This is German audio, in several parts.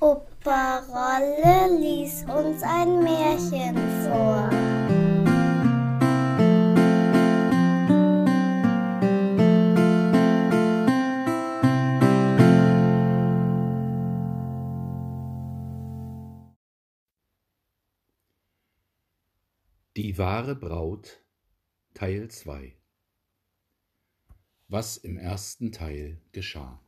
Opa Rolle lies uns ein Märchen vor. Die wahre Braut Teil 2 Was im ersten Teil geschah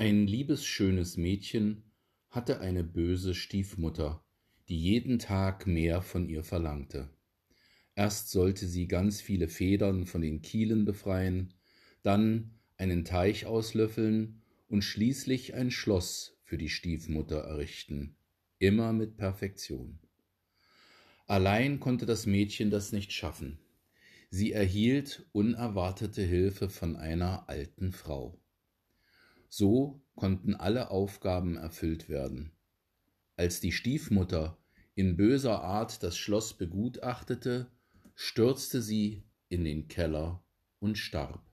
Ein liebes schönes Mädchen hatte eine böse Stiefmutter, die jeden Tag mehr von ihr verlangte. Erst sollte sie ganz viele Federn von den Kielen befreien, dann einen Teich auslöffeln und schließlich ein Schloss für die Stiefmutter errichten, immer mit Perfektion. Allein konnte das Mädchen das nicht schaffen. Sie erhielt unerwartete Hilfe von einer alten Frau. So konnten alle Aufgaben erfüllt werden. Als die Stiefmutter in böser Art das Schloss begutachtete, stürzte sie in den Keller und starb.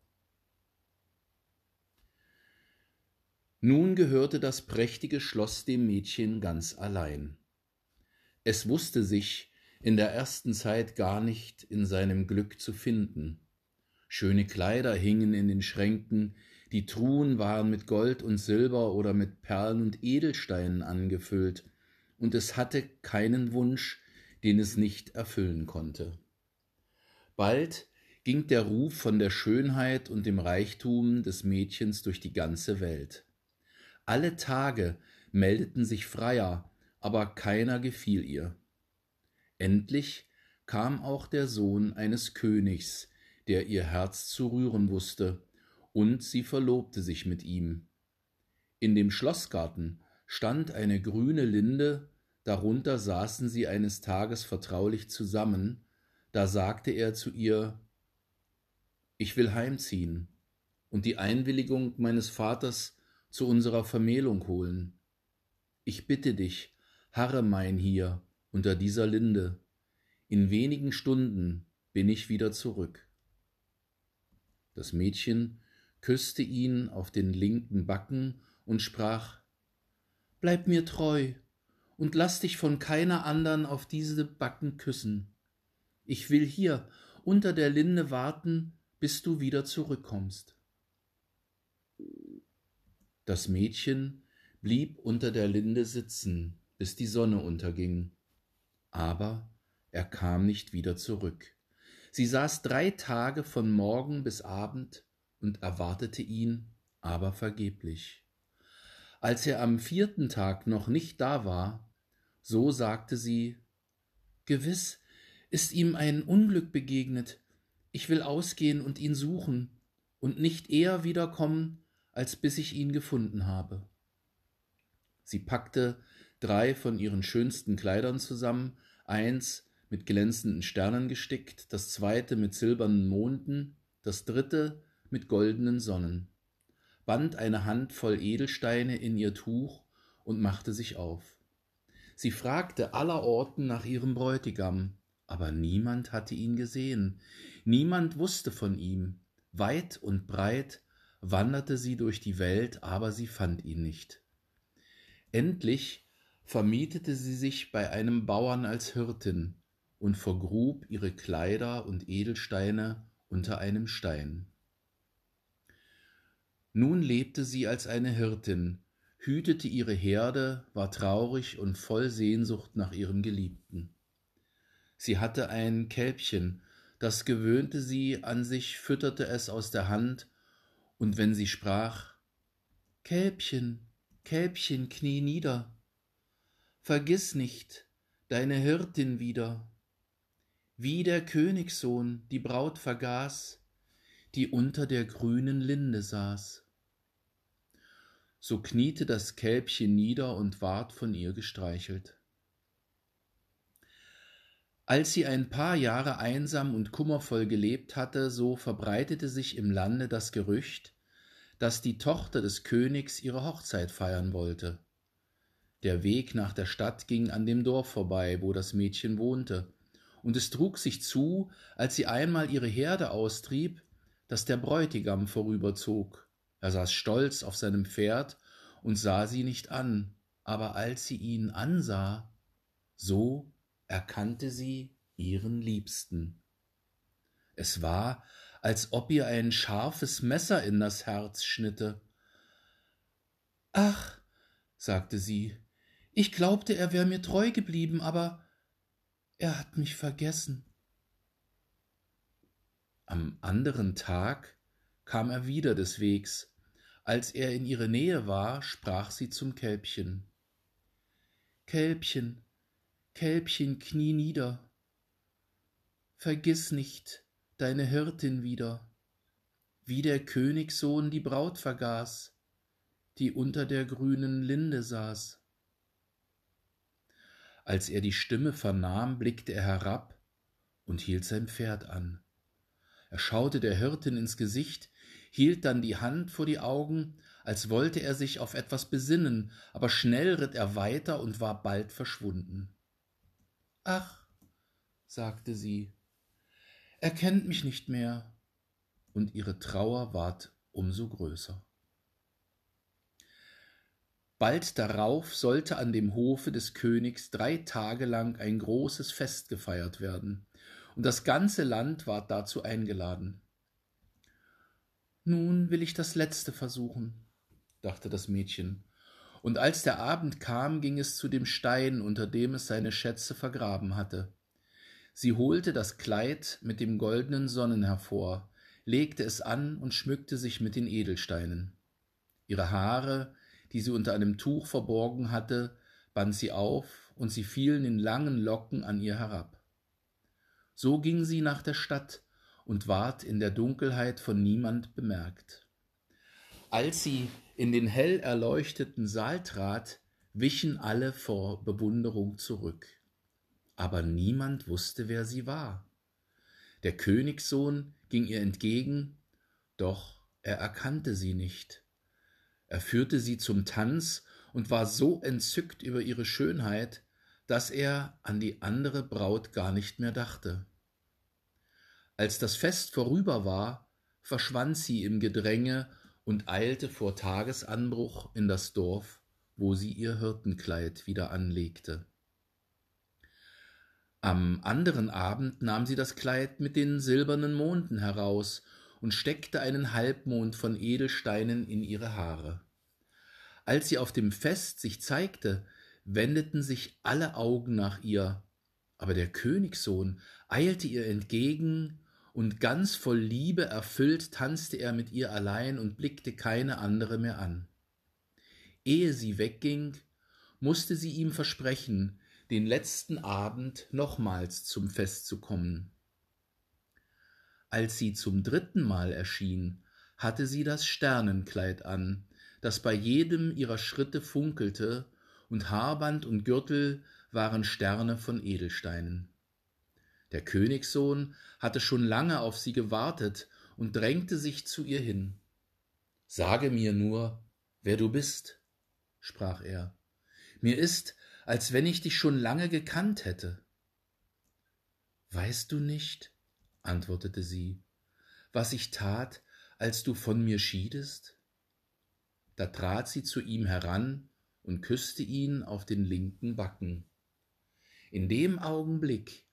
Nun gehörte das prächtige Schloss dem Mädchen ganz allein. Es wusste sich in der ersten Zeit gar nicht in seinem Glück zu finden. Schöne Kleider hingen in den Schränken, die Truhen waren mit Gold und Silber oder mit Perlen und Edelsteinen angefüllt, und es hatte keinen Wunsch, den es nicht erfüllen konnte. Bald ging der Ruf von der Schönheit und dem Reichtum des Mädchens durch die ganze Welt. Alle Tage meldeten sich Freier, aber keiner gefiel ihr. Endlich kam auch der Sohn eines Königs, der ihr Herz zu rühren wusste, und sie verlobte sich mit ihm. In dem Schlossgarten stand eine grüne Linde, darunter saßen sie eines Tages vertraulich zusammen, da sagte er zu ihr Ich will heimziehen und die Einwilligung meines Vaters zu unserer Vermählung holen. Ich bitte dich, harre mein hier unter dieser Linde. In wenigen Stunden bin ich wieder zurück. Das Mädchen küsste ihn auf den linken Backen und sprach Bleib mir treu und lass dich von keiner andern auf diese Backen küssen. Ich will hier unter der Linde warten, bis du wieder zurückkommst. Das Mädchen blieb unter der Linde sitzen, bis die Sonne unterging aber er kam nicht wieder zurück. Sie saß drei Tage von Morgen bis Abend und erwartete ihn, aber vergeblich. Als er am vierten Tag noch nicht da war, so sagte sie Gewiss ist ihm ein Unglück begegnet, ich will ausgehen und ihn suchen und nicht eher wiederkommen, als bis ich ihn gefunden habe. Sie packte drei von ihren schönsten Kleidern zusammen, eins mit glänzenden Sternen gestickt, das zweite mit silbernen Monden, das dritte mit goldenen Sonnen, band eine Handvoll Edelsteine in ihr Tuch und machte sich auf. Sie fragte allerorten nach ihrem Bräutigam, aber niemand hatte ihn gesehen, niemand wusste von ihm, weit und breit wanderte sie durch die Welt, aber sie fand ihn nicht. Endlich vermietete sie sich bei einem Bauern als Hirtin und vergrub ihre Kleider und Edelsteine unter einem Stein. Nun lebte sie als eine Hirtin, hütete ihre Herde, war traurig und voll Sehnsucht nach ihrem Geliebten. Sie hatte ein Kälbchen, das gewöhnte sie an sich, fütterte es aus der Hand, und wenn sie sprach Kälbchen, Kälbchen, knie nieder, vergiss nicht deine Hirtin wieder, wie der Königssohn die Braut vergaß, die unter der grünen Linde saß. So kniete das Kälbchen nieder und ward von ihr gestreichelt. Als sie ein paar Jahre einsam und kummervoll gelebt hatte, so verbreitete sich im Lande das Gerücht, dass die Tochter des Königs ihre Hochzeit feiern wollte. Der Weg nach der Stadt ging an dem Dorf vorbei, wo das Mädchen wohnte, und es trug sich zu, als sie einmal ihre Herde austrieb, dass der Bräutigam vorüberzog. Er saß stolz auf seinem Pferd und sah sie nicht an, aber als sie ihn ansah, so erkannte sie ihren Liebsten. Es war, als ob ihr ein scharfes Messer in das Herz schnitte. Ach, sagte sie, ich glaubte, er wäre mir treu geblieben, aber er hat mich vergessen. Am anderen Tag kam er wieder des Wegs. Als er in ihre Nähe war, sprach sie zum Kälbchen. Kälbchen, Kälbchen, knie nieder. Vergiss nicht deine Hirtin wieder, wie der Königssohn die Braut vergaß, die unter der grünen Linde saß. Als er die Stimme vernahm, blickte er herab und hielt sein Pferd an. Er schaute der Hirtin ins Gesicht, hielt dann die Hand vor die Augen, als wollte er sich auf etwas besinnen, aber schnell ritt er weiter und war bald verschwunden. Ach, sagte sie, er kennt mich nicht mehr, und ihre Trauer ward umso größer. Bald darauf sollte an dem Hofe des Königs drei Tage lang ein großes Fest gefeiert werden und das ganze Land ward dazu eingeladen. Nun will ich das letzte versuchen, dachte das Mädchen, und als der Abend kam, ging es zu dem Stein, unter dem es seine Schätze vergraben hatte. Sie holte das Kleid mit dem goldenen Sonnen hervor, legte es an und schmückte sich mit den Edelsteinen. Ihre Haare, die sie unter einem Tuch verborgen hatte, band sie auf, und sie fielen in langen Locken an ihr herab. So ging sie nach der Stadt und ward in der Dunkelheit von niemand bemerkt. Als sie in den hell erleuchteten Saal trat, wichen alle vor Bewunderung zurück. Aber niemand wusste, wer sie war. Der Königssohn ging ihr entgegen, doch er erkannte sie nicht. Er führte sie zum Tanz und war so entzückt über ihre Schönheit, dass er an die andere Braut gar nicht mehr dachte. Als das Fest vorüber war, verschwand sie im Gedränge und eilte vor Tagesanbruch in das Dorf, wo sie ihr Hirtenkleid wieder anlegte. Am anderen Abend nahm sie das Kleid mit den silbernen Monden heraus und steckte einen Halbmond von Edelsteinen in ihre Haare. Als sie auf dem Fest sich zeigte, wendeten sich alle Augen nach ihr, aber der Königssohn eilte ihr entgegen, und ganz voll Liebe erfüllt tanzte er mit ihr allein und blickte keine andere mehr an. Ehe sie wegging, musste sie ihm versprechen, den letzten Abend nochmals zum Fest zu kommen. Als sie zum dritten Mal erschien, hatte sie das Sternenkleid an, das bei jedem ihrer Schritte funkelte, und Haarband und Gürtel waren Sterne von Edelsteinen. Der Königssohn hatte schon lange auf sie gewartet und drängte sich zu ihr hin. Sage mir nur, wer du bist, sprach er. Mir ist, als wenn ich dich schon lange gekannt hätte. Weißt du nicht, antwortete sie, was ich tat, als du von mir schiedest? Da trat sie zu ihm heran und küsste ihn auf den linken Backen. In dem Augenblick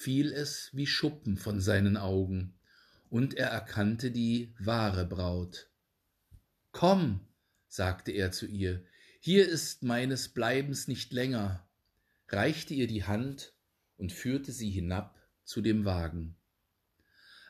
fiel es wie Schuppen von seinen Augen, und er erkannte die wahre Braut. Komm, sagte er zu ihr, hier ist meines Bleibens nicht länger, reichte ihr die Hand und führte sie hinab zu dem Wagen.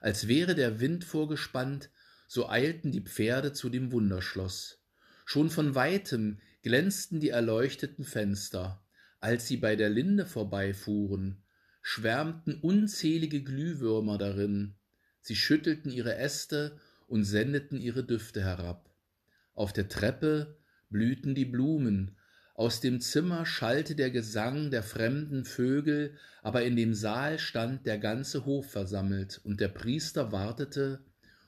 Als wäre der Wind vorgespannt, so eilten die Pferde zu dem Wunderschloss. Schon von weitem glänzten die erleuchteten Fenster. Als sie bei der Linde vorbeifuhren, schwärmten unzählige Glühwürmer darin. Sie schüttelten ihre Äste und sendeten ihre Düfte herab. Auf der Treppe blühten die Blumen, aus dem Zimmer schallte der Gesang der fremden Vögel, aber in dem Saal stand der ganze Hof versammelt, und der Priester wartete,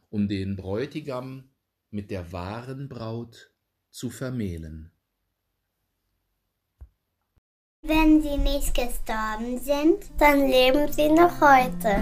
um den Bräutigam mit der wahren Braut zu vermählen. Wenn sie nicht gestorben sind, dann leben sie noch heute.